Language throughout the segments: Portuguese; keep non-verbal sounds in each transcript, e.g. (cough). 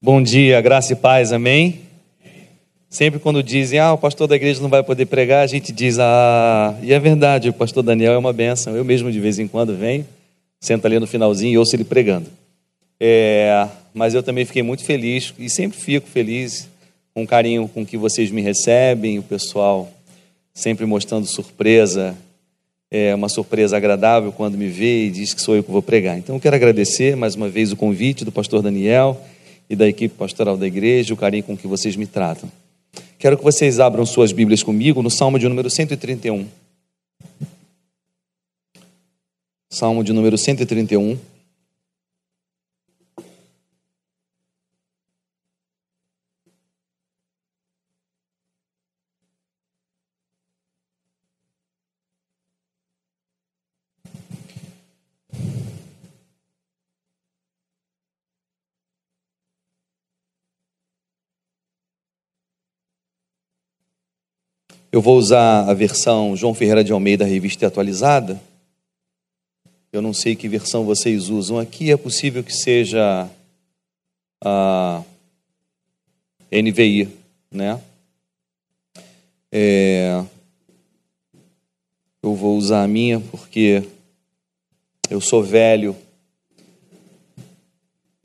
Bom dia, graça e paz, amém? Sempre quando dizem, ah, o pastor da igreja não vai poder pregar, a gente diz, ah, e é verdade, o pastor Daniel é uma benção. Eu mesmo de vez em quando venho, sento ali no finalzinho e ouço ele pregando. É, mas eu também fiquei muito feliz e sempre fico feliz com o carinho com que vocês me recebem, o pessoal sempre mostrando surpresa, é uma surpresa agradável quando me vê e diz que sou eu que vou pregar. Então eu quero agradecer mais uma vez o convite do pastor Daniel e da equipe pastoral da igreja, o carinho com que vocês me tratam. Quero que vocês abram suas Bíblias comigo no Salmo de número 131. Salmo de número 131. Eu vou usar a versão João Ferreira de Almeida, revista atualizada. Eu não sei que versão vocês usam aqui, é possível que seja a NVI, né? É, eu vou usar a minha porque eu sou velho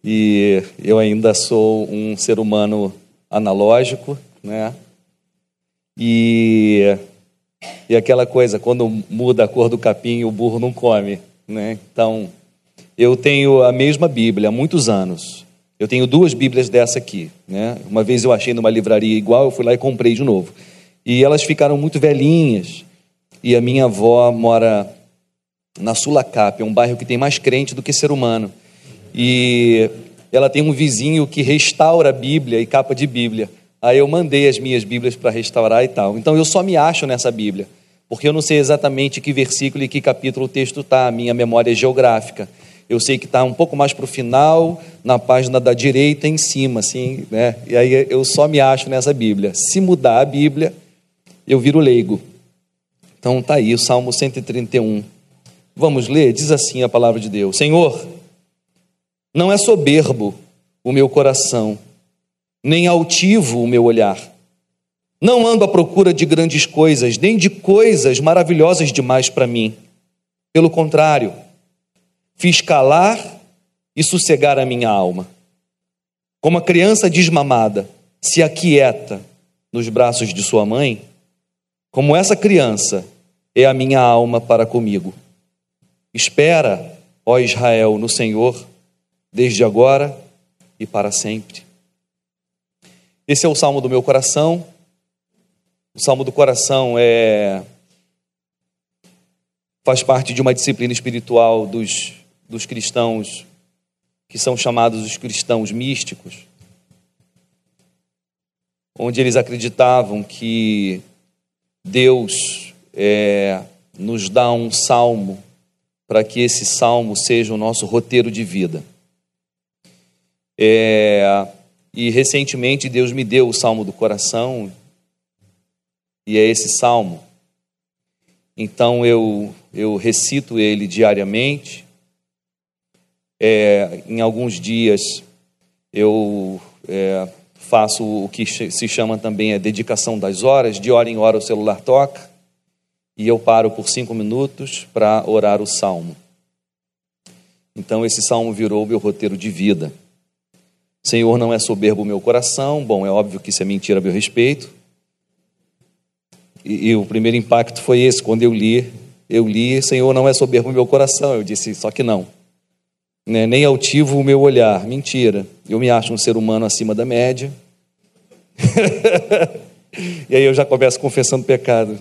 e eu ainda sou um ser humano analógico, né? E, e aquela coisa, quando muda a cor do capim, o burro não come. Né? Então, eu tenho a mesma Bíblia há muitos anos. Eu tenho duas Bíblias dessa aqui. Né? Uma vez eu achei numa livraria igual, eu fui lá e comprei de novo. E elas ficaram muito velhinhas. E a minha avó mora na Sulacap, é um bairro que tem mais crente do que ser humano. E ela tem um vizinho que restaura a Bíblia e capa de Bíblia. Aí eu mandei as minhas Bíblias para restaurar e tal. Então eu só me acho nessa Bíblia, porque eu não sei exatamente que versículo e que capítulo o texto está, a minha memória é geográfica. Eu sei que está um pouco mais para o final, na página da direita em cima, assim, né? E aí eu só me acho nessa Bíblia. Se mudar a Bíblia, eu viro leigo. Então tá aí o Salmo 131. Vamos ler? Diz assim a palavra de Deus: Senhor, não é soberbo o meu coração nem altivo o meu olhar. Não ando à procura de grandes coisas, nem de coisas maravilhosas demais para mim. Pelo contrário, fiz calar e sossegar a minha alma. Como a criança desmamada se aquieta nos braços de sua mãe, como essa criança é a minha alma para comigo. Espera, ó Israel, no Senhor, desde agora e para sempre. Esse é o salmo do meu coração. O salmo do coração é faz parte de uma disciplina espiritual dos, dos cristãos que são chamados os cristãos místicos, onde eles acreditavam que Deus é, nos dá um salmo para que esse salmo seja o nosso roteiro de vida. É, e recentemente Deus me deu o salmo do coração, e é esse salmo. Então eu, eu recito ele diariamente. É, em alguns dias eu é, faço o que se chama também a dedicação das horas. De hora em hora o celular toca e eu paro por cinco minutos para orar o salmo. Então esse salmo virou meu roteiro de vida. Senhor, não é soberbo o meu coração. Bom, é óbvio que isso é mentira a meu respeito. E, e, o primeiro impacto foi esse, quando eu li, eu li, Senhor, não é soberbo o meu coração. Eu disse, só que não. Né? Nem altivo o meu olhar. Mentira. Eu me acho um ser humano acima da média. (laughs) e aí eu já começo confessando pecado.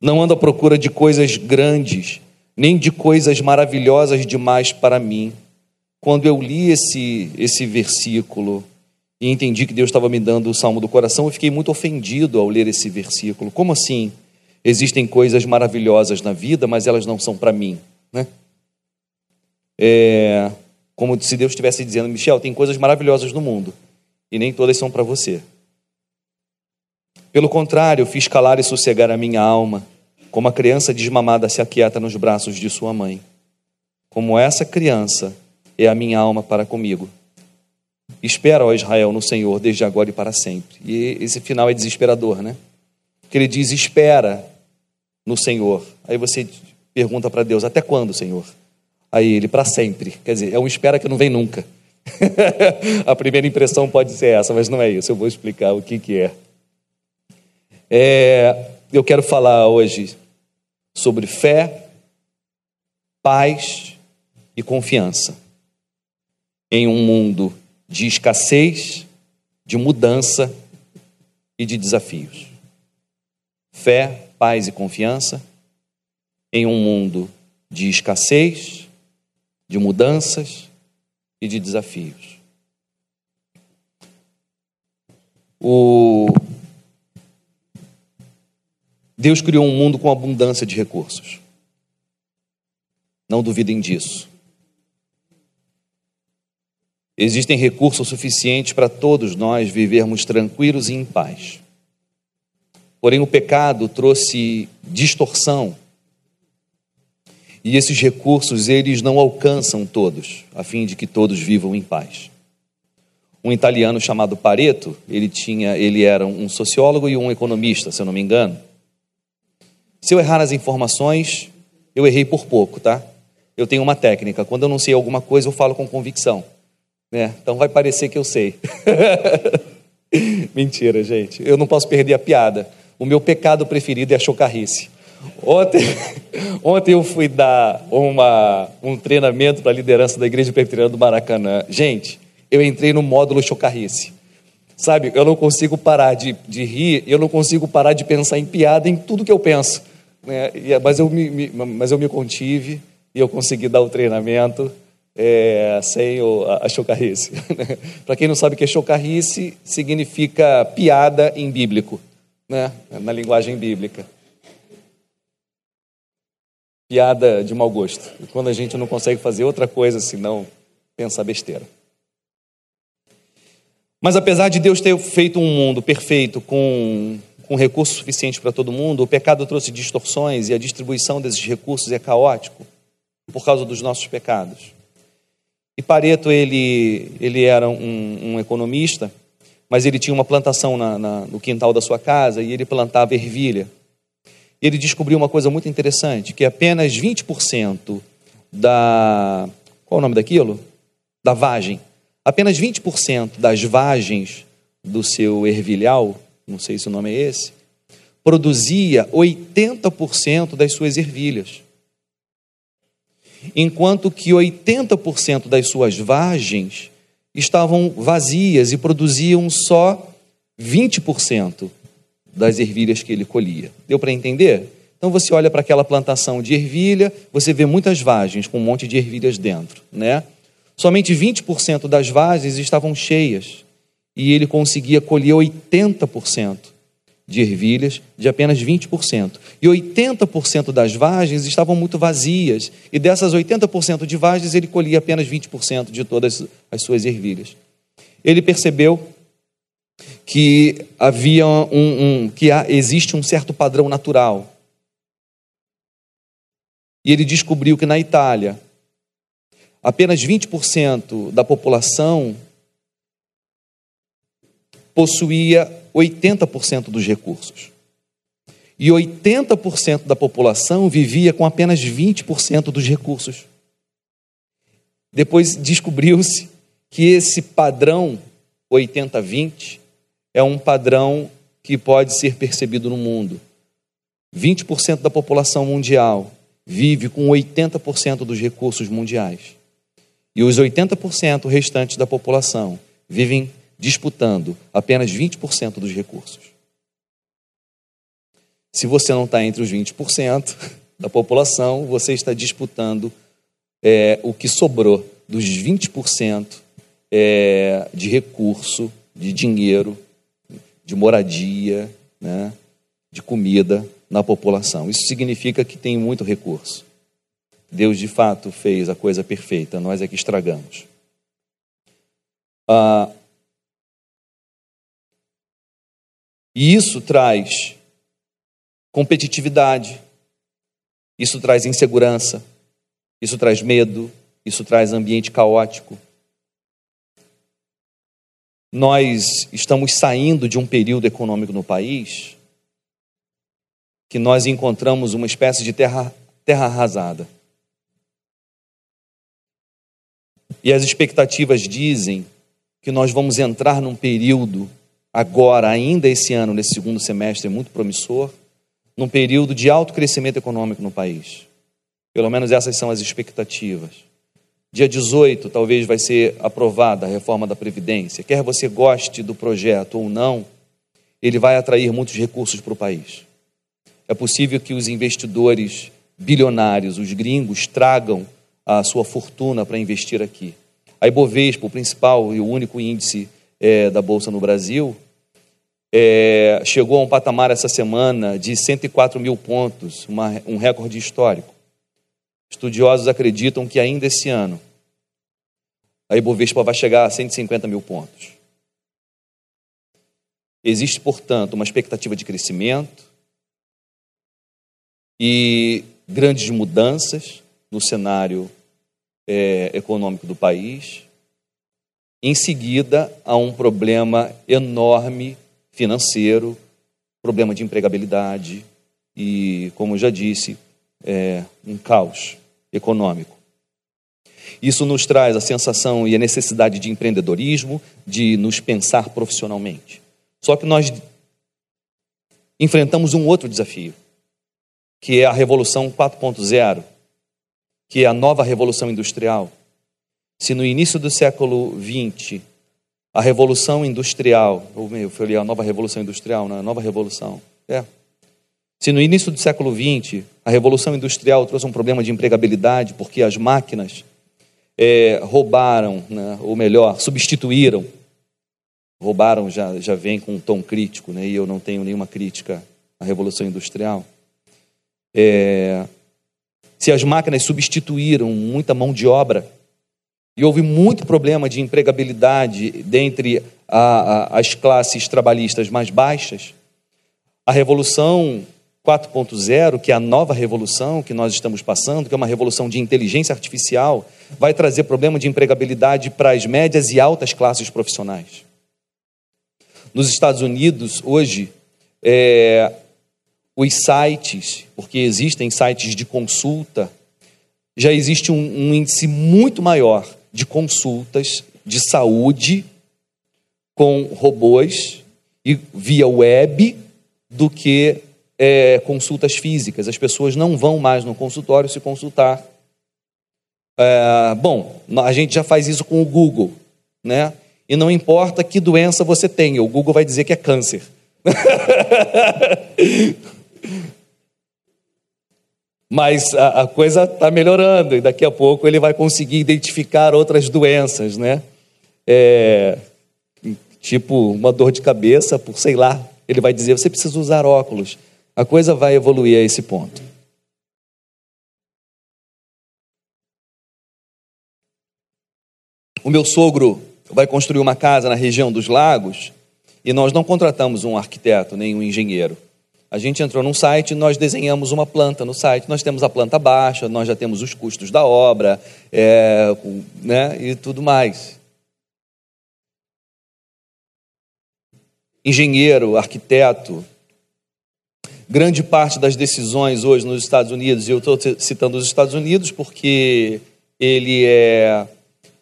Não ando à procura de coisas grandes, nem de coisas maravilhosas demais para mim quando eu li esse, esse versículo e entendi que Deus estava me dando o salmo do coração, eu fiquei muito ofendido ao ler esse versículo. Como assim? Existem coisas maravilhosas na vida, mas elas não são para mim, né? É como se Deus estivesse dizendo, Michel, tem coisas maravilhosas no mundo e nem todas são para você. Pelo contrário, fiz calar e sossegar a minha alma, como a criança desmamada se aquieta nos braços de sua mãe. Como essa criança é a minha alma para comigo. Espera, ó Israel, no Senhor, desde agora e para sempre. E esse final é desesperador, né? Porque ele diz: Espera no Senhor. Aí você pergunta para Deus: Até quando, Senhor? Aí ele: Para sempre. Quer dizer, é um espera que não vem nunca. (laughs) a primeira impressão pode ser essa, mas não é isso. Eu vou explicar o que, que é. é. Eu quero falar hoje sobre fé, paz e confiança em um mundo de escassez, de mudança e de desafios. Fé, paz e confiança em um mundo de escassez, de mudanças e de desafios. O Deus criou um mundo com abundância de recursos. Não duvidem disso. Existem recursos suficientes para todos nós vivermos tranquilos e em paz. Porém, o pecado trouxe distorção. E esses recursos, eles não alcançam todos, a fim de que todos vivam em paz. Um italiano chamado Pareto, ele tinha, ele era um sociólogo e um economista, se eu não me engano. Se eu errar as informações, eu errei por pouco, tá? Eu tenho uma técnica. Quando eu não sei alguma coisa, eu falo com convicção. Né? Então vai parecer que eu sei. (laughs) Mentira, gente. Eu não posso perder a piada. O meu pecado preferido é a chocarrice. Ontem, (laughs) ontem eu fui dar uma, um treinamento para a liderança da Igreja Presbiteriana do Maracanã. Gente, eu entrei no módulo chocarrice. Sabe, eu não consigo parar de, de rir, eu não consigo parar de pensar em piada em tudo que eu penso. Né? Mas, eu me, me, mas eu me contive e eu consegui dar o treinamento é, sem o, a, chocarrice. (laughs) Para quem não sabe o que é chocarrice, significa piada em bíblico, né? na linguagem bíblica. Piada de mau gosto. Quando a gente não consegue fazer outra coisa senão pensar besteira. Mas apesar de Deus ter feito um mundo perfeito com, com recursos suficientes para todo mundo, o pecado trouxe distorções e a distribuição desses recursos é caótico por causa dos nossos pecados. E Pareto, ele, ele era um, um economista, mas ele tinha uma plantação na, na, no quintal da sua casa e ele plantava ervilha. E ele descobriu uma coisa muito interessante, que apenas 20% da... Qual é o nome daquilo? Da vagem. Apenas 20% das vagens do seu ervilhal, não sei se o nome é esse, produzia 80% das suas ervilhas enquanto que 80% das suas vagens estavam vazias e produziam só 20% das ervilhas que ele colhia. Deu para entender? Então você olha para aquela plantação de ervilha, você vê muitas vagens com um monte de ervilhas dentro, né? Somente 20% das vagens estavam cheias e ele conseguia colher 80% de ervilhas de apenas 20%. E 80% das vagens estavam muito vazias. E dessas 80% de vagens, ele colhia apenas 20% de todas as suas ervilhas. Ele percebeu que havia um, um que há, existe um certo padrão natural. E ele descobriu que na Itália, apenas 20% da população possuía 80% dos recursos. E 80% da população vivia com apenas 20% dos recursos. Depois descobriu-se que esse padrão 80-20 é um padrão que pode ser percebido no mundo. 20% da população mundial vive com 80% dos recursos mundiais. E os 80% restantes da população vivem disputando apenas 20% dos recursos. Se você não está entre os 20% (laughs) da população, você está disputando é, o que sobrou dos 20% é, de recurso, de dinheiro, de moradia, né, de comida na população. Isso significa que tem muito recurso. Deus de fato fez a coisa perfeita, nós é que estragamos. Ah, E isso traz competitividade, isso traz insegurança, isso traz medo, isso traz ambiente caótico. nós estamos saindo de um período econômico no país que nós encontramos uma espécie de terra, terra arrasada. E as expectativas dizem que nós vamos entrar num período, agora, ainda esse ano, nesse segundo semestre, muito promissor, num período de alto crescimento econômico no país. Pelo menos essas são as expectativas. Dia 18, talvez vai ser aprovada a reforma da Previdência. Quer você goste do projeto ou não, ele vai atrair muitos recursos para o país. É possível que os investidores bilionários, os gringos, tragam a sua fortuna para investir aqui. A Ibovespa, o principal e o único índice é, da Bolsa no Brasil, é, chegou a um patamar essa semana de 104 mil pontos, uma, um recorde histórico. Estudiosos acreditam que ainda esse ano a Ibovespa vai chegar a 150 mil pontos. Existe, portanto, uma expectativa de crescimento e grandes mudanças no cenário é, econômico do país. Em seguida, há um problema enorme financeiro, problema de empregabilidade e, como já disse, é, um caos econômico. Isso nos traz a sensação e a necessidade de empreendedorismo, de nos pensar profissionalmente. Só que nós enfrentamos um outro desafio, que é a Revolução 4.0, que é a nova Revolução Industrial. Se no início do século XX a Revolução Industrial, ou eu falei a nova Revolução Industrial, não, a nova Revolução, é, se no início do século XX a Revolução Industrial trouxe um problema de empregabilidade, porque as máquinas é, roubaram, né, ou melhor, substituíram, roubaram já, já vem com um tom crítico, né, e eu não tenho nenhuma crítica à Revolução Industrial. É, se as máquinas substituíram muita mão de obra, e houve muito problema de empregabilidade dentre a, a, as classes trabalhistas mais baixas, a Revolução 4.0, que é a nova revolução que nós estamos passando, que é uma revolução de inteligência artificial, vai trazer problema de empregabilidade para as médias e altas classes profissionais. Nos Estados Unidos, hoje, é, os sites, porque existem sites de consulta, já existe um, um índice muito maior de consultas de saúde com robôs e via web do que é, consultas físicas. As pessoas não vão mais no consultório se consultar. É, bom, a gente já faz isso com o Google, né? E não importa que doença você tenha, o Google vai dizer que é câncer. (laughs) Mas a, a coisa está melhorando e daqui a pouco ele vai conseguir identificar outras doenças, né? É, tipo uma dor de cabeça, por sei lá, ele vai dizer: você precisa usar óculos. A coisa vai evoluir a esse ponto. O meu sogro vai construir uma casa na região dos lagos e nós não contratamos um arquiteto nem um engenheiro. A gente entrou num site, nós desenhamos uma planta no site, nós temos a planta baixa, nós já temos os custos da obra, é, né, e tudo mais. Engenheiro, arquiteto, grande parte das decisões hoje nos Estados Unidos, e eu estou citando os Estados Unidos porque ele é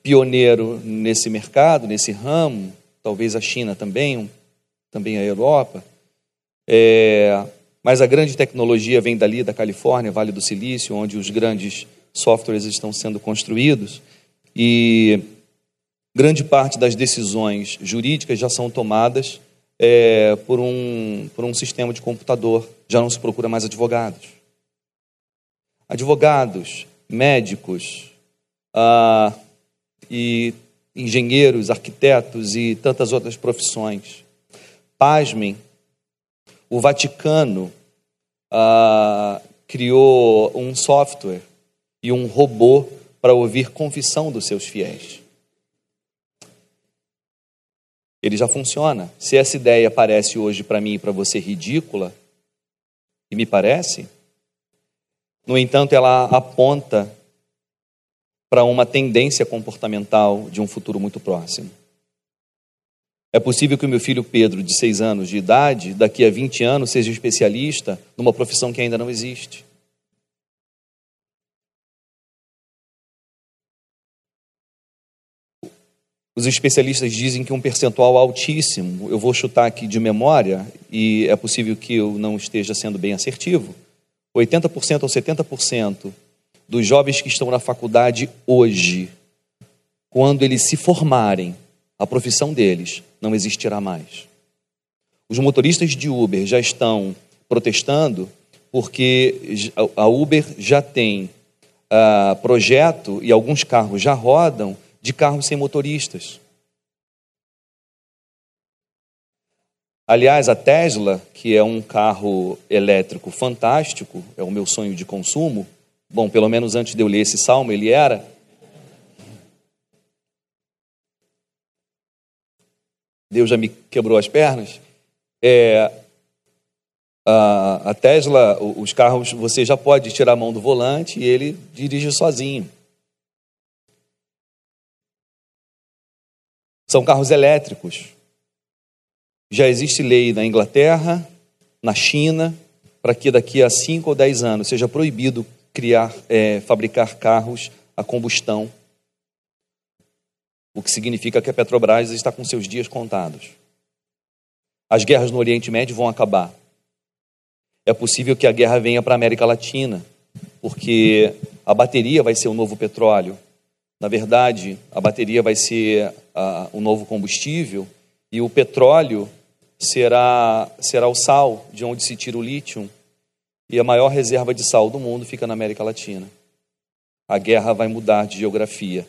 pioneiro nesse mercado, nesse ramo, talvez a China também, também a Europa. É, mas a grande tecnologia vem dali, da Califórnia, Vale do Silício, onde os grandes softwares estão sendo construídos. E grande parte das decisões jurídicas já são tomadas é, por, um, por um sistema de computador. Já não se procura mais advogados. Advogados, médicos ah, e engenheiros, arquitetos e tantas outras profissões. Pasmem, o Vaticano ah, criou um software e um robô para ouvir confissão dos seus fiéis ele já funciona. Se essa ideia parece hoje para mim e para você ridícula, e me parece, no entanto, ela aponta para uma tendência comportamental de um futuro muito próximo. É possível que o meu filho Pedro, de 6 anos de idade, daqui a 20 anos, seja especialista numa profissão que ainda não existe. Os especialistas dizem que um percentual altíssimo, eu vou chutar aqui de memória, e é possível que eu não esteja sendo bem assertivo, 80% ou 70% dos jovens que estão na faculdade hoje, quando eles se formarem, a profissão deles não existirá mais. Os motoristas de Uber já estão protestando porque a Uber já tem uh, projeto e alguns carros já rodam de carros sem motoristas. Aliás, a Tesla, que é um carro elétrico fantástico, é o meu sonho de consumo. Bom, pelo menos antes de eu ler esse salmo, ele era. Deus já me quebrou as pernas. É, a, a Tesla, os carros, você já pode tirar a mão do volante e ele dirige sozinho. São carros elétricos. Já existe lei na Inglaterra, na China, para que daqui a 5 ou 10 anos seja proibido criar, é, fabricar carros a combustão, o que significa que a Petrobras está com seus dias contados. As guerras no Oriente Médio vão acabar. É possível que a guerra venha para a América Latina, porque a bateria vai ser o novo petróleo, na verdade, a bateria vai ser o um novo combustível e o petróleo será, será o sal de onde se tira o lítio. E a maior reserva de sal do mundo fica na América Latina. A guerra vai mudar de geografia.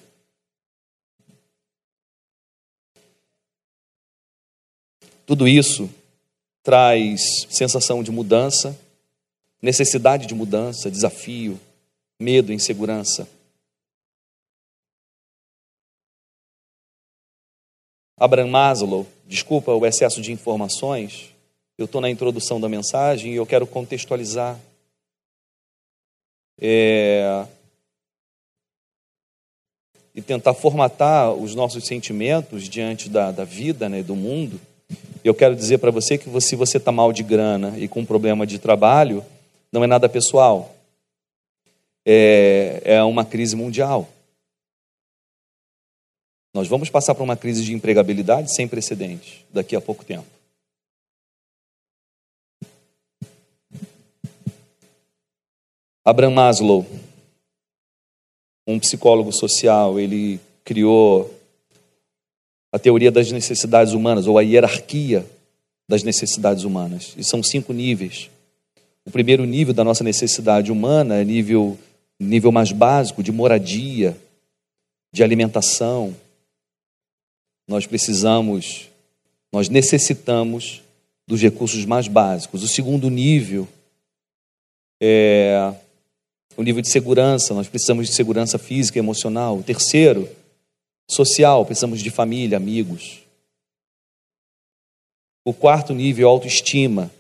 Tudo isso traz sensação de mudança, necessidade de mudança, desafio, medo, insegurança. Abraham Maslow, desculpa o excesso de informações, eu estou na introdução da mensagem e eu quero contextualizar. É... E tentar formatar os nossos sentimentos diante da, da vida, né, do mundo. Eu quero dizer para você que se você está mal de grana e com problema de trabalho, não é nada pessoal. É, é uma crise mundial. Nós vamos passar por uma crise de empregabilidade sem precedentes daqui a pouco tempo. Abraham Maslow, um psicólogo social, ele criou a teoria das necessidades humanas, ou a hierarquia das necessidades humanas. E são cinco níveis. O primeiro nível da nossa necessidade humana é nível, nível mais básico de moradia, de alimentação, nós precisamos, nós necessitamos dos recursos mais básicos. O segundo nível é o nível de segurança, nós precisamos de segurança física e emocional. O terceiro, social, precisamos de família, amigos. O quarto nível, autoestima,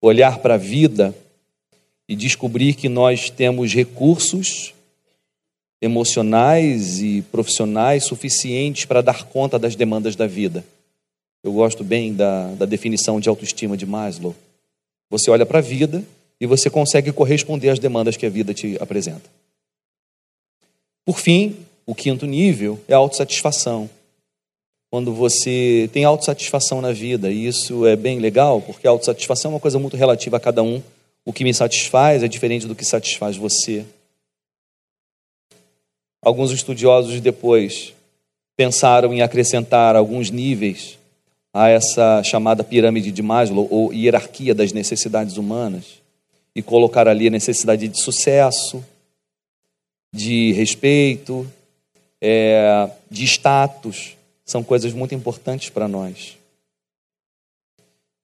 olhar para a vida e descobrir que nós temos recursos emocionais e profissionais suficientes para dar conta das demandas da vida. Eu gosto bem da, da definição de autoestima de Maslow. Você olha para a vida e você consegue corresponder às demandas que a vida te apresenta. Por fim, o quinto nível é a autossatisfação. Quando você tem autossatisfação na vida, e isso é bem legal, porque a autossatisfação é uma coisa muito relativa a cada um. O que me satisfaz é diferente do que satisfaz você. Alguns estudiosos depois pensaram em acrescentar alguns níveis a essa chamada pirâmide de Maslow, ou hierarquia das necessidades humanas, e colocar ali a necessidade de sucesso, de respeito, é, de status, são coisas muito importantes para nós.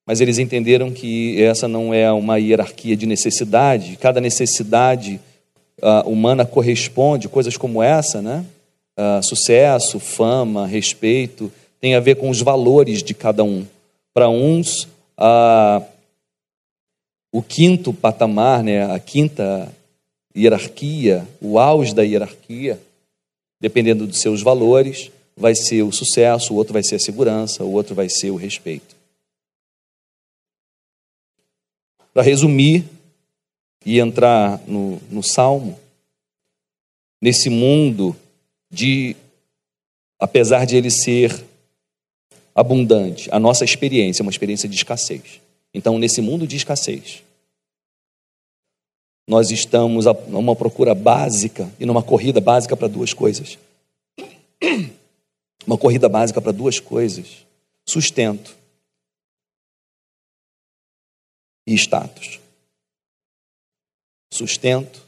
Mas eles entenderam que essa não é uma hierarquia de necessidade, cada necessidade uh, humana corresponde, coisas como essa, né? Uh, sucesso, fama, respeito, tem a ver com os valores de cada um. Para uns, uh, o quinto patamar, né, a quinta hierarquia, o auge da hierarquia, dependendo dos seus valores, vai ser o sucesso, o outro vai ser a segurança, o outro vai ser o respeito. Para resumir e entrar no, no Salmo, nesse mundo de, apesar de ele ser abundante, a nossa experiência é uma experiência de escassez. Então, nesse mundo de escassez, nós estamos numa procura básica e numa corrida básica para duas coisas. (clears throat) Uma corrida básica para duas coisas: sustento e status. Sustento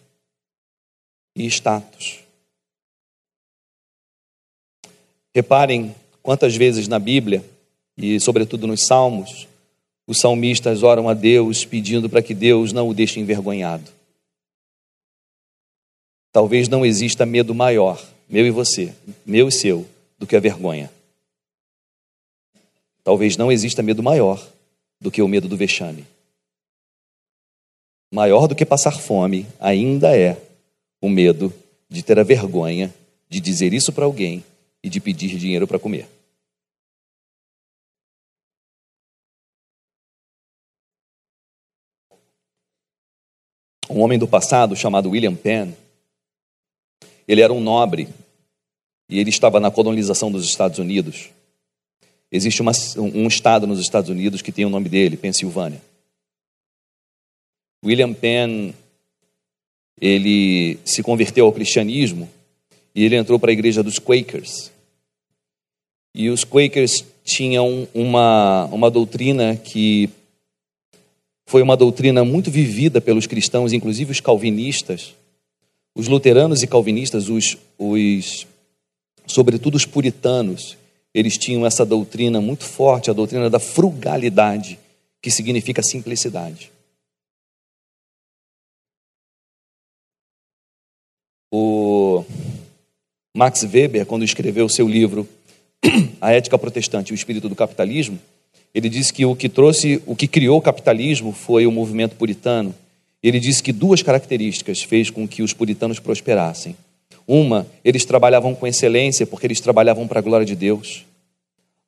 e status. Reparem quantas vezes na Bíblia, e sobretudo nos Salmos, os salmistas oram a Deus pedindo para que Deus não o deixe envergonhado. Talvez não exista medo maior, meu e você, meu e seu, do que a vergonha. Talvez não exista medo maior do que o medo do vexame. Maior do que passar fome ainda é o medo de ter a vergonha de dizer isso para alguém e de pedir dinheiro para comer. Um homem do passado chamado William Penn, ele era um nobre e ele estava na colonização dos Estados Unidos. Existe uma, um estado nos Estados Unidos que tem o nome dele, Pensilvânia. William Penn, ele se converteu ao cristianismo e ele entrou para a igreja dos Quakers. E os Quakers tinham uma, uma doutrina que foi uma doutrina muito vivida pelos cristãos, inclusive os calvinistas, os luteranos e calvinistas, os, os sobretudo os puritanos, eles tinham essa doutrina muito forte, a doutrina da frugalidade, que significa simplicidade. O Max Weber, quando escreveu seu livro (clears throat) A Ética Protestante e o Espírito do Capitalismo, ele disse que o que trouxe, o que criou o capitalismo foi o movimento puritano. Ele disse que duas características fez com que os puritanos prosperassem. Uma, eles trabalhavam com excelência porque eles trabalhavam para a glória de Deus.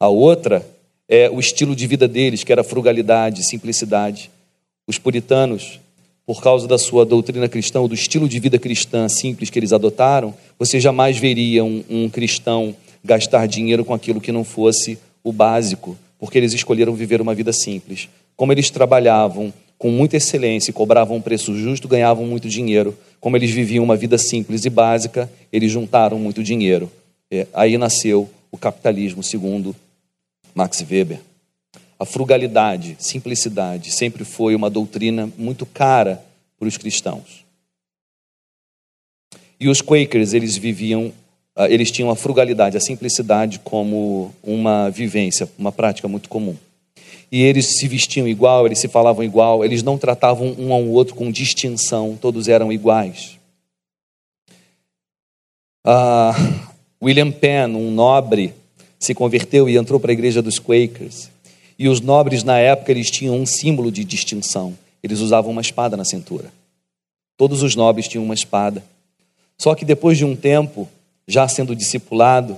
A outra é o estilo de vida deles, que era frugalidade, simplicidade. Os puritanos, por causa da sua doutrina cristã, do estilo de vida cristã simples que eles adotaram, você jamais veria um, um cristão gastar dinheiro com aquilo que não fosse o básico, porque eles escolheram viver uma vida simples. Como eles trabalhavam com muita excelência e cobravam um preço justo, ganhavam muito dinheiro. Como eles viviam uma vida simples e básica, eles juntaram muito dinheiro. É, aí nasceu o capitalismo, segundo Max Weber. A frugalidade, simplicidade, sempre foi uma doutrina muito cara para os cristãos. E os Quakers, eles viviam, ah, eles tinham a frugalidade, a simplicidade como uma vivência, uma prática muito comum e eles se vestiam igual, eles se falavam igual, eles não tratavam um ao outro com distinção, todos eram iguais. Ah, William Penn, um nobre, se converteu e entrou para a igreja dos Quakers. E os nobres na época eles tinham um símbolo de distinção. Eles usavam uma espada na cintura. Todos os nobres tinham uma espada. Só que depois de um tempo, já sendo discipulado,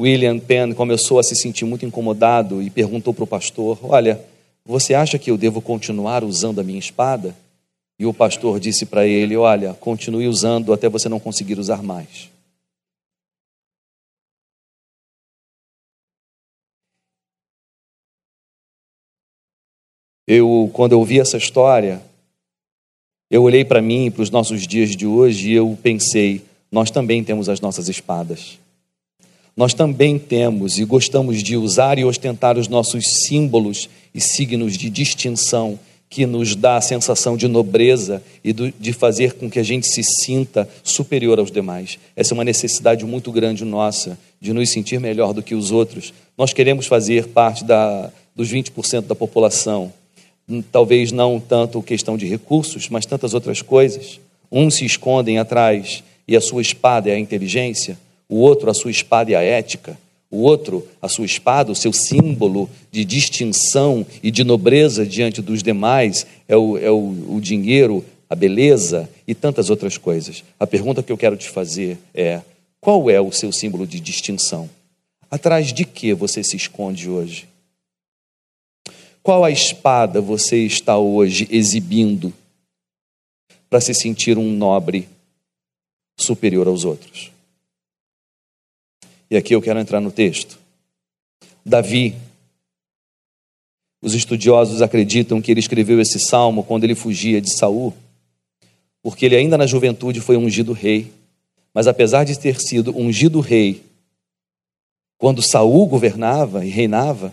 William Penn começou a se sentir muito incomodado e perguntou para o pastor: Olha, você acha que eu devo continuar usando a minha espada? E o pastor disse para ele: Olha, continue usando até você não conseguir usar mais. Eu, quando eu ouvi essa história, eu olhei para mim para os nossos dias de hoje e eu pensei: nós também temos as nossas espadas nós também temos e gostamos de usar e ostentar os nossos símbolos e signos de distinção que nos dá a sensação de nobreza e de fazer com que a gente se sinta superior aos demais. Essa é uma necessidade muito grande nossa, de nos sentir melhor do que os outros. Nós queremos fazer parte da, dos 20% da população, talvez não tanto questão de recursos, mas tantas outras coisas. Uns se escondem atrás e a sua espada é a inteligência, o outro a sua espada e a ética, o outro a sua espada, o seu símbolo de distinção e de nobreza diante dos demais é o, é o, o dinheiro, a beleza e tantas outras coisas. A pergunta que eu quero te fazer é: qual é o seu símbolo de distinção? Atrás de que você se esconde hoje? Qual a espada você está hoje exibindo para se sentir um nobre superior aos outros? E aqui eu quero entrar no texto. Davi, os estudiosos acreditam que ele escreveu esse salmo quando ele fugia de Saul, porque ele ainda na juventude foi ungido rei. Mas apesar de ter sido ungido rei, quando Saul governava e reinava,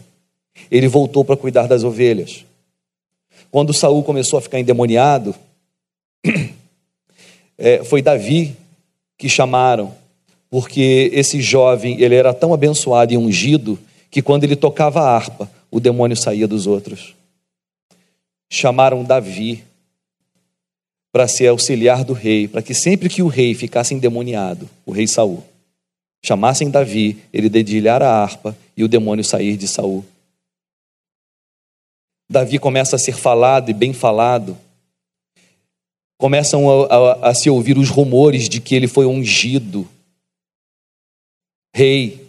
ele voltou para cuidar das ovelhas. Quando Saul começou a ficar endemoniado, é, (clears throat) foi Davi que chamaram, porque esse jovem ele era tão abençoado e ungido que quando ele tocava a harpa, o demônio saía dos outros. Chamaram Davi para ser auxiliar do rei, para que sempre que o rei ficasse endemoniado, o rei Saul, chamassem Davi, ele dedilhar a harpa e o demônio sair de Saul. Davi começa a ser falado e bem falado. Começam a, a, a se ouvir os rumores de que ele foi ungido rei.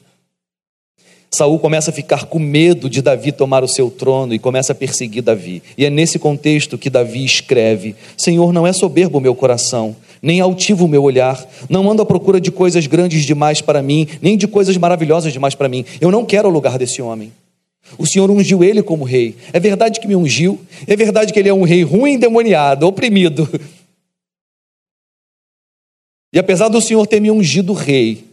Saul começa a ficar com medo de Davi tomar o seu trono e começa a perseguir Davi. E é nesse contexto que Davi escreve: Senhor, não é soberbo o meu coração, nem altivo o meu olhar. Não ando à procura de coisas grandes demais para mim, nem de coisas maravilhosas demais para mim. Eu não quero o lugar desse homem. O Senhor ungiu ele como rei. É verdade que me ungiu. É verdade que ele é um rei ruim, endemoniado, oprimido. (laughs) E apesar do Senhor ter me ungido rei,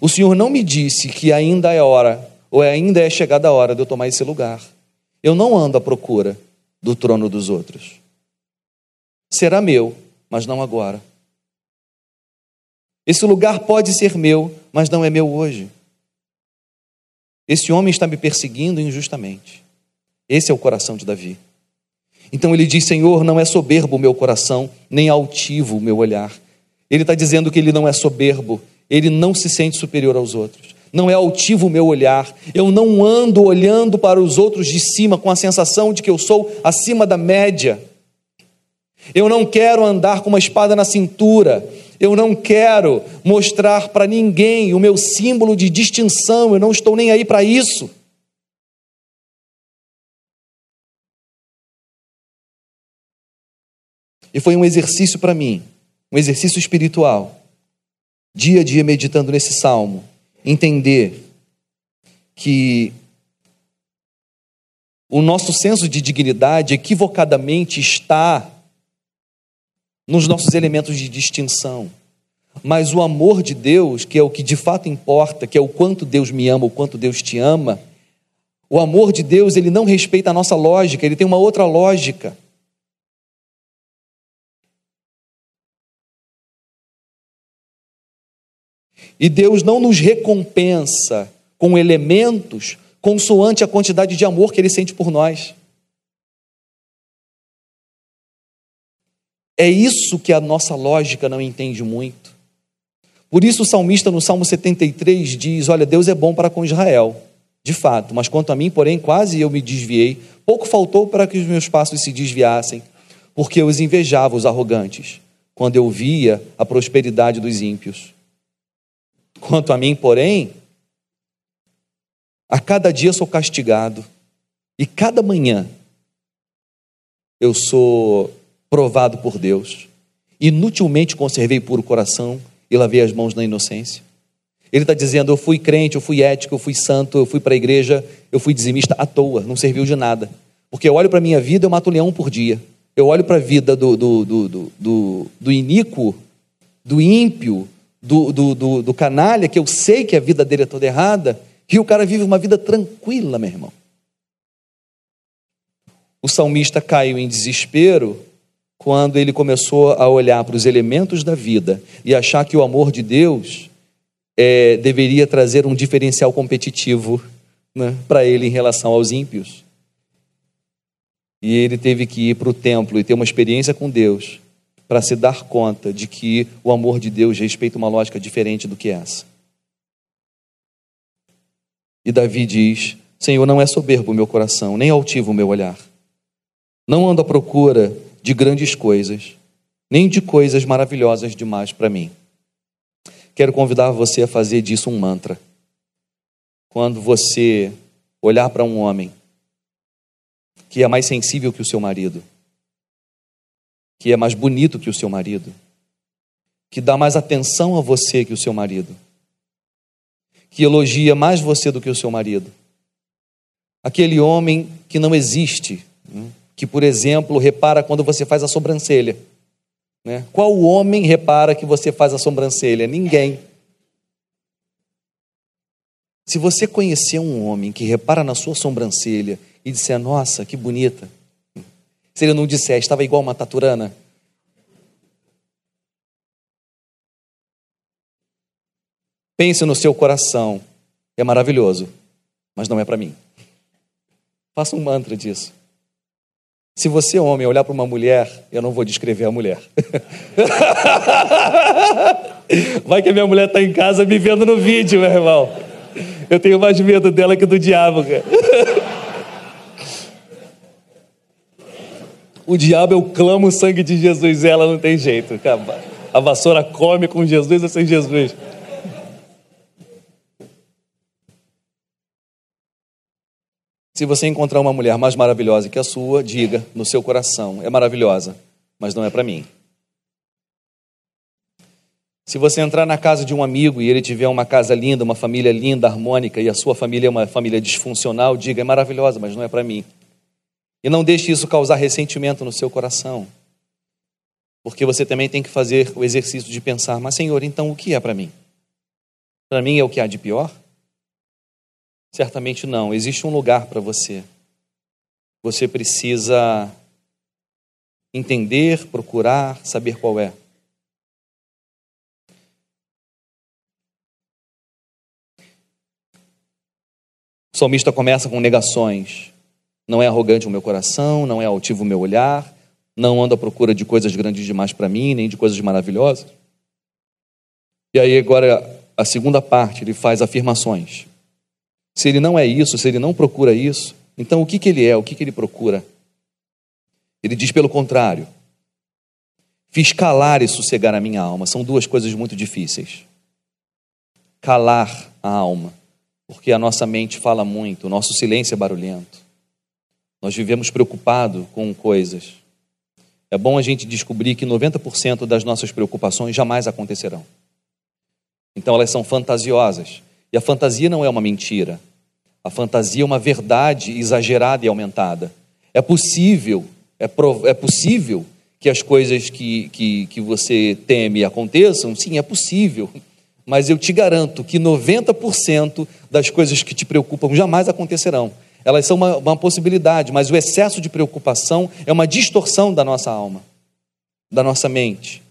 o Senhor não me disse que ainda é hora, ou ainda é chegada a hora de eu tomar esse lugar. Eu não ando à procura do trono dos outros. Será meu, mas não agora. Esse lugar pode ser meu, mas não é meu hoje. Esse homem está me perseguindo injustamente. Esse é o coração de Davi. Então ele diz: Senhor, não é soberbo o meu coração, nem altivo o meu olhar. Ele está dizendo que ele não é soberbo, ele não se sente superior aos outros. Não é altivo o meu olhar. Eu não ando olhando para os outros de cima com a sensação de que eu sou acima da média. Eu não quero andar com uma espada na cintura. Eu não quero mostrar para ninguém o meu símbolo de distinção. Eu não estou nem aí para isso. E foi um exercício para mim, um exercício espiritual, dia a dia meditando nesse salmo, entender que o nosso senso de dignidade equivocadamente está nos nossos elementos de distinção. Mas o amor de Deus, que é o que de fato importa, que é o quanto Deus me ama, o quanto Deus te ama, o amor de Deus, ele não respeita a nossa lógica, ele tem uma outra lógica. E Deus não nos recompensa com elementos consoante a quantidade de amor que ele sente por nós. É isso que a nossa lógica não entende muito. Por isso o salmista no Salmo 73 diz: Olha, Deus é bom para com Israel, de fato, mas quanto a mim, porém, quase eu me desviei. Pouco faltou para que os meus passos se desviassem, porque eu os invejava, os arrogantes, quando eu via a prosperidade dos ímpios. Quanto a mim, porém, a cada dia sou castigado, e cada manhã eu sou provado por Deus. Inutilmente conservei puro coração e lavei as mãos na inocência. Ele está dizendo: eu fui crente, eu fui ético, eu fui santo, eu fui para a igreja, eu fui dizimista à toa, não serviu de nada. Porque eu olho para a minha vida, eu mato leão por dia. Eu olho para a vida do, do, do, do, do, do iníquo, do ímpio, do, do, do, do canalha, que eu sei que a vida dele é toda errada, e o cara vive uma vida tranquila, meu irmão. O salmista caiu em desespero quando ele começou a olhar para os elementos da vida e achar que o amor de Deus é, deveria trazer um diferencial competitivo né, para ele em relação aos ímpios. E ele teve que ir para o templo e ter uma experiência com Deus para se dar conta de que o amor de Deus respeita uma lógica diferente do que essa. E Davi diz: Senhor, não é soberbo o meu coração, nem altivo o meu olhar. Não ando à procura de grandes coisas, nem de coisas maravilhosas demais para mim. Quero convidar você a fazer disso um mantra. quando você olhar para um homem que é mais sensível que o seu marido, que é mais bonito que o seu marido, que dá mais atenção a você que o seu marido, que elogia mais você do que o seu marido. Aquele homem que não existe, né? que, por exemplo, repara quando você faz a sobrancelha. Né? Qual homem repara que você faz a sobrancelha? Ninguém. Se você conhecer um homem que repara na sua sobrancelha e disser, nossa, que bonita, se ele não disser, estava igual uma taturana, pense no seu coração, é maravilhoso, mas não é para mim. Faça um mantra disso. Se você, homem, olhar para uma mulher, eu não vou descrever a mulher. (laughs) Vai que a minha mulher está em casa me vendo no vídeo, meu irmão. Eu tenho mais medo dela que do diabo, cara. O diabo, eu clamo o sangue de Jesus, ela não tem jeito. A vassoura come com Jesus ou sem Jesus. Se você encontrar uma mulher mais maravilhosa que a sua, diga no seu coração: é maravilhosa, mas não é para mim. Se você entrar na casa de um amigo e ele tiver uma casa linda, uma família linda, harmônica, e a sua família é uma família disfuncional, diga: é maravilhosa, mas não é para mim. E não deixe isso causar ressentimento no seu coração. Porque você também tem que fazer o exercício de pensar: mas, Senhor, então o que é para mim? Para mim é o que há de pior? Certamente não. Existe um lugar para você. Você precisa entender, procurar, saber qual é. O salmista começa com negações. Não é arrogante o meu coração, não é altivo o meu olhar, não ando à procura de coisas grandes demais para mim, nem de coisas maravilhosas. E aí agora a segunda parte, ele faz afirmações. Se ele não é isso, se ele não procura isso, então o que, que ele é, o que, que ele procura? Ele diz pelo contrário: fiz calar e sossegar a minha alma. São duas coisas muito difíceis. Calar a alma, porque a nossa mente fala muito, o nosso silêncio é barulhento. Nós vivemos preocupados com coisas. É bom a gente descobrir que 90% das nossas preocupações jamais acontecerão. Então elas são fantasiosas. E a fantasia não é uma mentira. A fantasia é uma verdade exagerada e aumentada. É possível, é, é possível que as coisas que, que, que você teme aconteçam? Sim, é possível. Mas eu te garanto que 90% das coisas que te preocupam jamais acontecerão. Elas são uma, uma possibilidade, mas o excesso de preocupação é uma distorção da nossa alma, da nossa mente.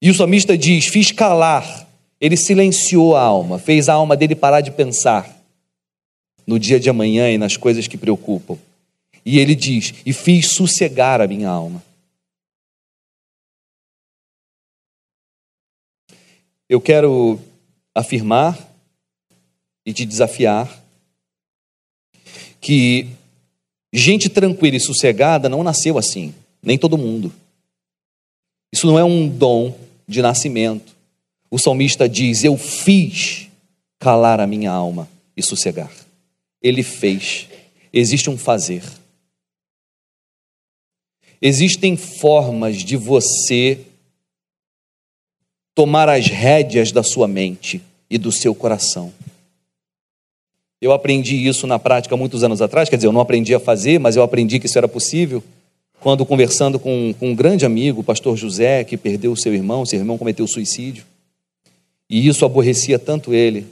E o salmista diz: Fiz calar. Ele silenciou a alma, fez a alma dele parar de pensar no dia de amanhã e nas coisas que preocupam. E ele diz: E fiz sossegar a minha alma. Eu quero afirmar e te desafiar que gente tranquila e sossegada não nasceu assim, nem todo mundo. Isso não é um dom de nascimento. O salmista diz: Eu fiz calar a minha alma e sossegar. Ele fez. Existe um fazer. Existem formas de você tomar as rédeas da sua mente e do seu coração. Eu aprendi isso na prática muitos anos atrás, quer dizer, eu não aprendi a fazer, mas eu aprendi que isso era possível quando conversando com, com um grande amigo, o pastor José, que perdeu seu irmão, seu irmão cometeu suicídio, e isso aborrecia tanto ele.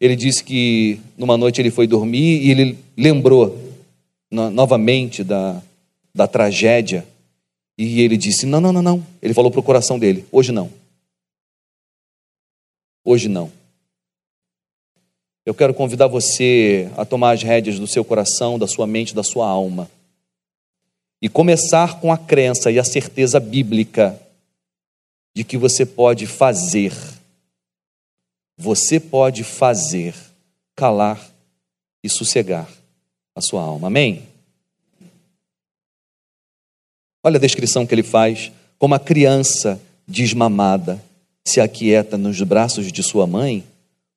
Ele disse que numa noite ele foi dormir e ele lembrou no, novamente da, da tragédia, e ele disse: Não, não, não, não. Ele falou para o coração dele: Hoje não. Hoje não. Eu quero convidar você a tomar as rédeas do seu coração, da sua mente, da sua alma e começar com a crença e a certeza bíblica de que você pode fazer, você pode fazer calar e sossegar a sua alma. Amém? Olha a descrição que ele faz, como a criança desmamada se aquieta nos braços de sua mãe,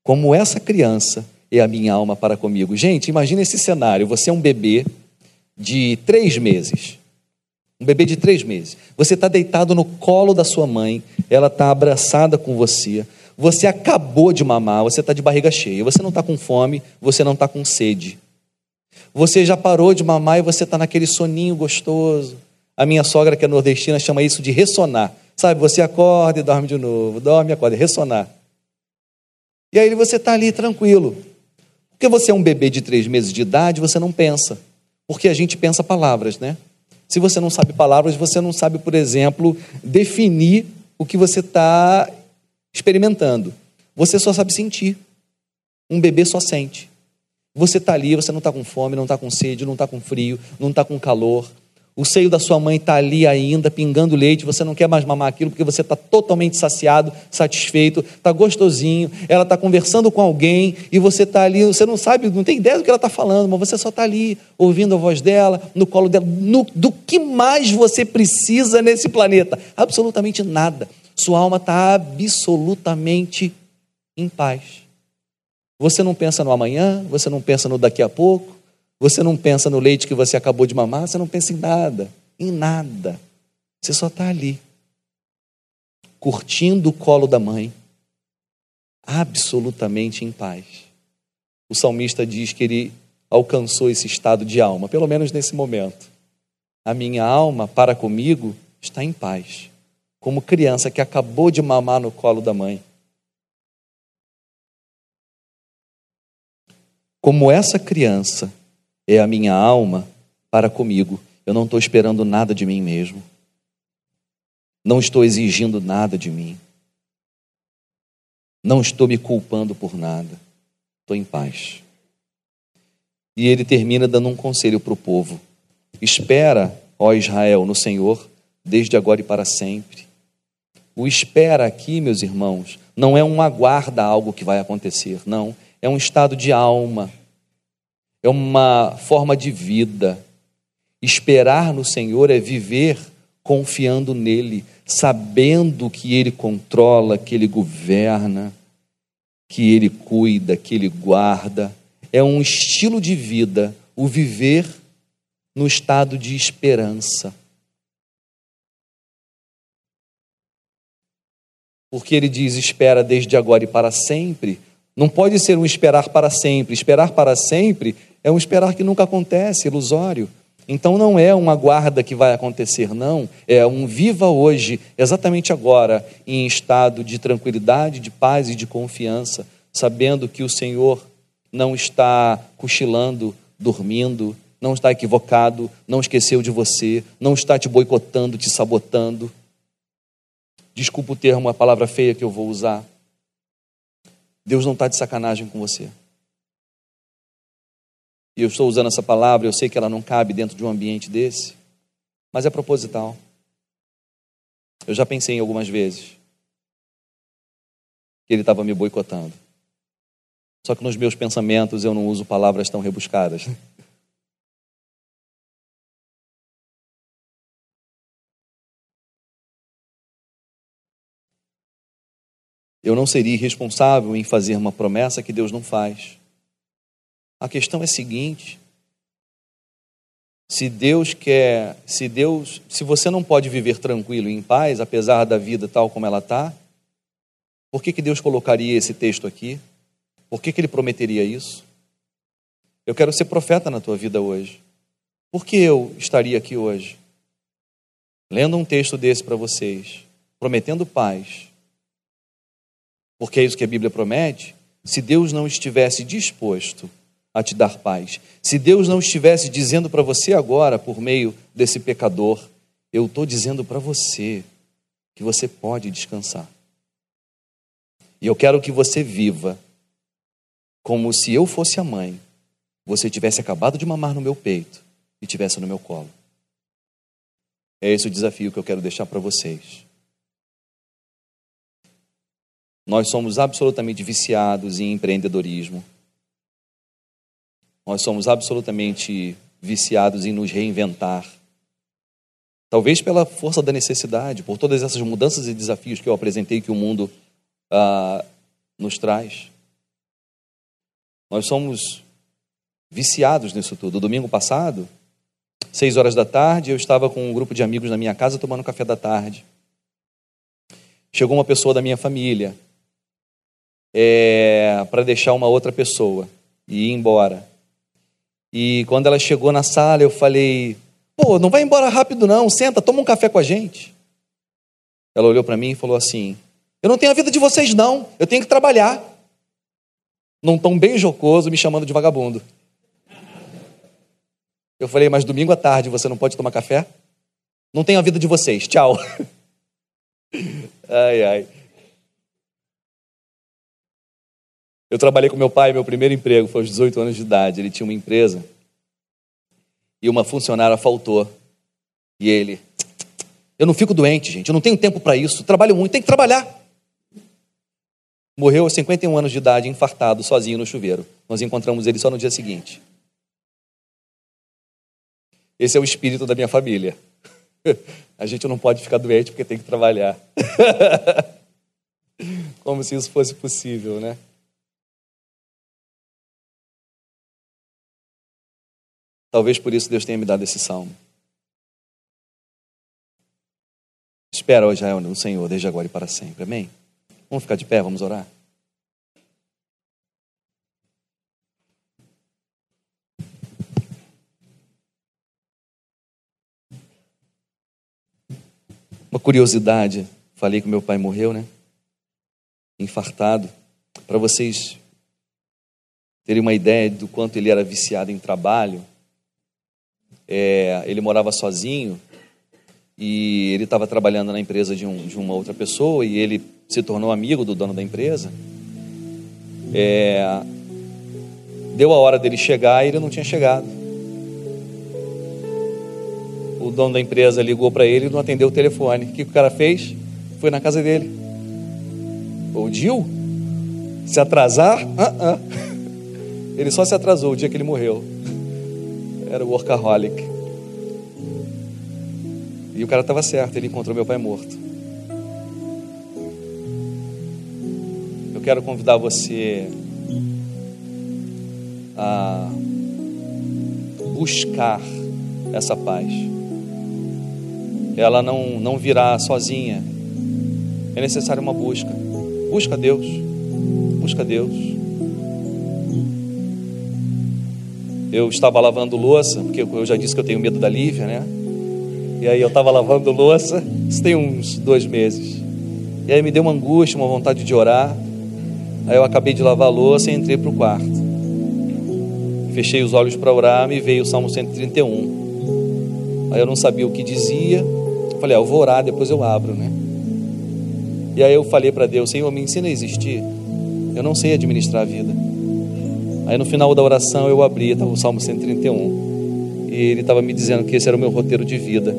como essa criança é a minha alma para comigo. Gente, imagine esse cenário: você é um bebê de três meses. Um bebê de três meses. Você está deitado no colo da sua mãe, ela está abraçada com você. Você acabou de mamar, você está de barriga cheia. Você não está com fome, você não está com sede. Você já parou de mamar e você está naquele soninho gostoso. A minha sogra, que é nordestina, chama isso de ressonar. Sabe, você acorda e dorme de novo, dorme e acorda, ressonar. E aí você está ali tranquilo. Porque você é um bebê de três meses de idade, você não pensa. Porque a gente pensa palavras, né? Se você não sabe palavras, você não sabe, por exemplo, definir o que você está experimentando. Você só sabe sentir. Um bebê só sente. Você está ali, você não está com fome, não está com sede, não está com frio, não está com calor. O seio da sua mãe está ali ainda, pingando leite, você não quer mais mamar aquilo porque você está totalmente saciado, satisfeito, está gostosinho. Ela está conversando com alguém e você está ali, você não sabe, não tem ideia do que ela está falando, mas você só está ali, ouvindo a voz dela, no colo dela. No, do que mais você precisa nesse planeta? Absolutamente nada. Sua alma está absolutamente em paz. Você não pensa no amanhã, você não pensa no daqui a pouco, você não pensa no leite que você acabou de mamar, você não pensa em nada, em nada. Você só está ali, curtindo o colo da mãe, absolutamente em paz. O salmista diz que ele alcançou esse estado de alma, pelo menos nesse momento. A minha alma, para comigo, está em paz, como criança que acabou de mamar no colo da mãe. Como essa criança é a minha alma para comigo, eu não estou esperando nada de mim mesmo. Não estou exigindo nada de mim. Não estou me culpando por nada. Estou em paz. E ele termina dando um conselho para o povo: Espera, ó Israel, no Senhor, desde agora e para sempre. O espera aqui, meus irmãos, não é um aguarda algo que vai acontecer, não é um estado de alma, é uma forma de vida. Esperar no Senhor é viver confiando nele, sabendo que ele controla, que ele governa, que ele cuida, que ele guarda. É um estilo de vida, o viver no estado de esperança. Porque ele diz: espera desde agora e para sempre, não pode ser um esperar para sempre. Esperar para sempre é um esperar que nunca acontece, ilusório. Então não é uma guarda que vai acontecer, não. É um viva hoje, exatamente agora, em estado de tranquilidade, de paz e de confiança, sabendo que o Senhor não está cochilando, dormindo, não está equivocado, não esqueceu de você, não está te boicotando, te sabotando. Desculpa o termo, a palavra feia que eu vou usar. Deus não está de sacanagem com você. E eu estou usando essa palavra, eu sei que ela não cabe dentro de um ambiente desse, mas é proposital. Eu já pensei em algumas vezes que ele estava me boicotando. Só que nos meus pensamentos eu não uso palavras tão rebuscadas. (laughs) Eu não seria irresponsável em fazer uma promessa que Deus não faz. A questão é a seguinte: se Deus quer, se Deus, se você não pode viver tranquilo e em paz, apesar da vida tal como ela está, por que, que Deus colocaria esse texto aqui? Por que, que Ele prometeria isso? Eu quero ser profeta na tua vida hoje. Por que eu estaria aqui hoje? Lendo um texto desse para vocês, prometendo paz, porque é isso que a Bíblia promete, se Deus não estivesse disposto a te dar paz, se Deus não estivesse dizendo para você agora, por meio desse pecador, eu estou dizendo para você que você pode descansar. E eu quero que você viva como se eu fosse a mãe, você tivesse acabado de mamar no meu peito e tivesse no meu colo. É esse o desafio que eu quero deixar para vocês. Nós somos absolutamente viciados em empreendedorismo. Nós somos absolutamente viciados em nos reinventar. Talvez pela força da necessidade, por todas essas mudanças e desafios que eu apresentei que o mundo ah, nos traz. Nós somos viciados nisso tudo. Domingo passado, seis horas da tarde, eu estava com um grupo de amigos na minha casa tomando café da tarde. Chegou uma pessoa da minha família é, para deixar uma outra pessoa e ir embora. E quando ela chegou na sala, eu falei: Pô, não vai embora rápido não, senta, toma um café com a gente. Ela olhou para mim e falou assim: Eu não tenho a vida de vocês, não, eu tenho que trabalhar. Num tom bem jocoso, me chamando de vagabundo. Eu falei, mas domingo à tarde você não pode tomar café? Não tenho a vida de vocês, tchau. (laughs) ai, ai. Eu trabalhei com meu pai, meu primeiro emprego foi aos 18 anos de idade. Ele tinha uma empresa e uma funcionária faltou. E ele, eu não fico doente, gente, eu não tenho tempo para isso, trabalho muito, tem que trabalhar. Morreu aos 51 anos de idade, infartado, sozinho no chuveiro. Nós encontramos ele só no dia seguinte. Esse é o espírito da minha família. (laughs) A gente não pode ficar doente porque tem que trabalhar. (laughs) Como se isso fosse possível, né? Talvez por isso Deus tenha me dado esse salmo. Espera, ó Israel, no Senhor, desde agora e para sempre. Amém? Vamos ficar de pé, vamos orar? Uma curiosidade, falei que meu pai morreu, né? Infartado. Para vocês terem uma ideia do quanto ele era viciado em trabalho, é, ele morava sozinho e ele estava trabalhando na empresa de, um, de, uma outra pessoa e ele se tornou amigo do dono da empresa. É, deu a hora dele chegar e ele não tinha chegado. O dono da empresa ligou para ele e não atendeu o telefone. O que o cara fez? Foi na casa dele. O Dil? Se atrasar? Uh -uh. (laughs) Ele só se atrasou o dia que ele morreu era o workaholic. E o cara estava certo, ele encontrou meu pai morto. Eu quero convidar você a buscar essa paz. Ela não, não virá sozinha. É necessária uma busca. Busca Deus. Busca Deus. Eu estava lavando louça, porque eu já disse que eu tenho medo da Lívia, né? E aí eu estava lavando louça, isso tem uns dois meses. E aí me deu uma angústia, uma vontade de orar. Aí eu acabei de lavar a louça e entrei para o quarto. Fechei os olhos para orar, me veio o Salmo 131. Aí eu não sabia o que dizia. Falei, ah, eu vou orar, depois eu abro, né? E aí eu falei para Deus, Senhor, me ensina a existir. Eu não sei administrar a vida. Aí no final da oração eu abri, estava o Salmo 131. E ele estava me dizendo que esse era o meu roteiro de vida.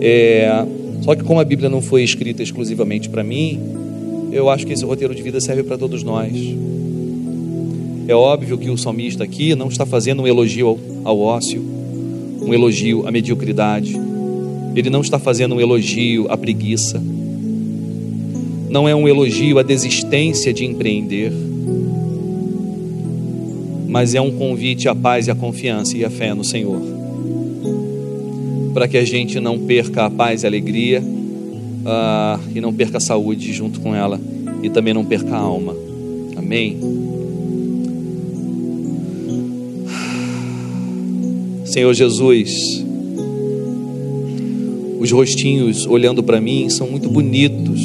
É, só que como a Bíblia não foi escrita exclusivamente para mim, eu acho que esse roteiro de vida serve para todos nós. É óbvio que o salmista aqui não está fazendo um elogio ao, ao ócio, um elogio à mediocridade. Ele não está fazendo um elogio à preguiça. Não é um elogio à desistência de empreender mas é um convite à paz e à confiança e à fé no Senhor. Para que a gente não perca a paz e a alegria uh, e não perca a saúde junto com ela e também não perca a alma. Amém? Senhor Jesus, os rostinhos olhando para mim são muito bonitos,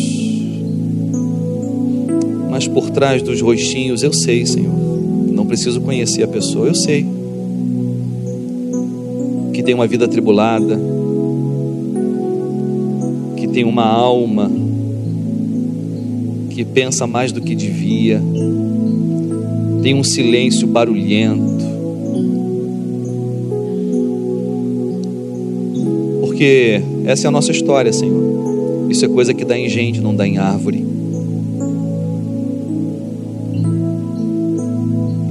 mas por trás dos rostinhos eu sei, Senhor preciso conhecer a pessoa, eu sei. Que tem uma vida atribulada, que tem uma alma que pensa mais do que devia, tem um silêncio barulhento. Porque essa é a nossa história, Senhor. Isso é coisa que dá em gente, não dá em árvore.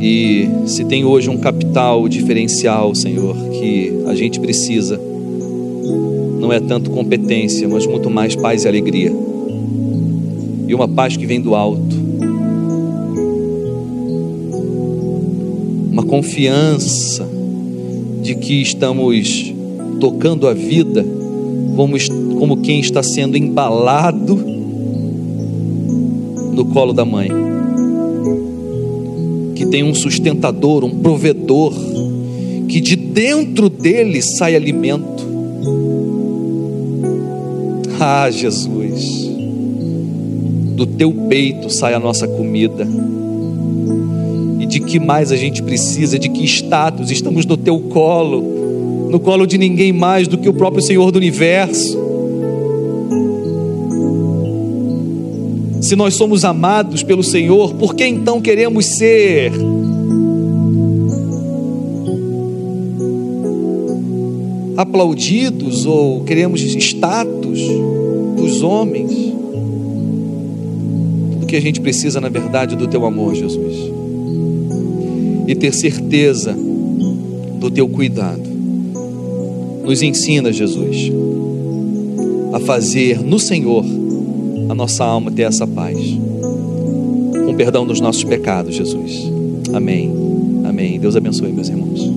E se tem hoje um capital diferencial, Senhor, que a gente precisa, não é tanto competência, mas muito mais paz e alegria. E uma paz que vem do alto. Uma confiança de que estamos tocando a vida como, como quem está sendo embalado no colo da mãe. Tem um sustentador, um provedor, que de dentro dele sai alimento. Ah, Jesus, do teu peito sai a nossa comida. E de que mais a gente precisa? De que status? Estamos no teu colo, no colo de ninguém mais do que o próprio Senhor do universo. Se nós somos amados pelo Senhor, por que então queremos ser aplaudidos ou queremos status dos homens. Tudo que a gente precisa, na verdade, do teu amor, Jesus. E ter certeza do teu cuidado. Nos ensina, Jesus, a fazer no Senhor a nossa alma ter essa perdão dos nossos pecados, Jesus. Amém. Amém. Deus abençoe, meus irmãos.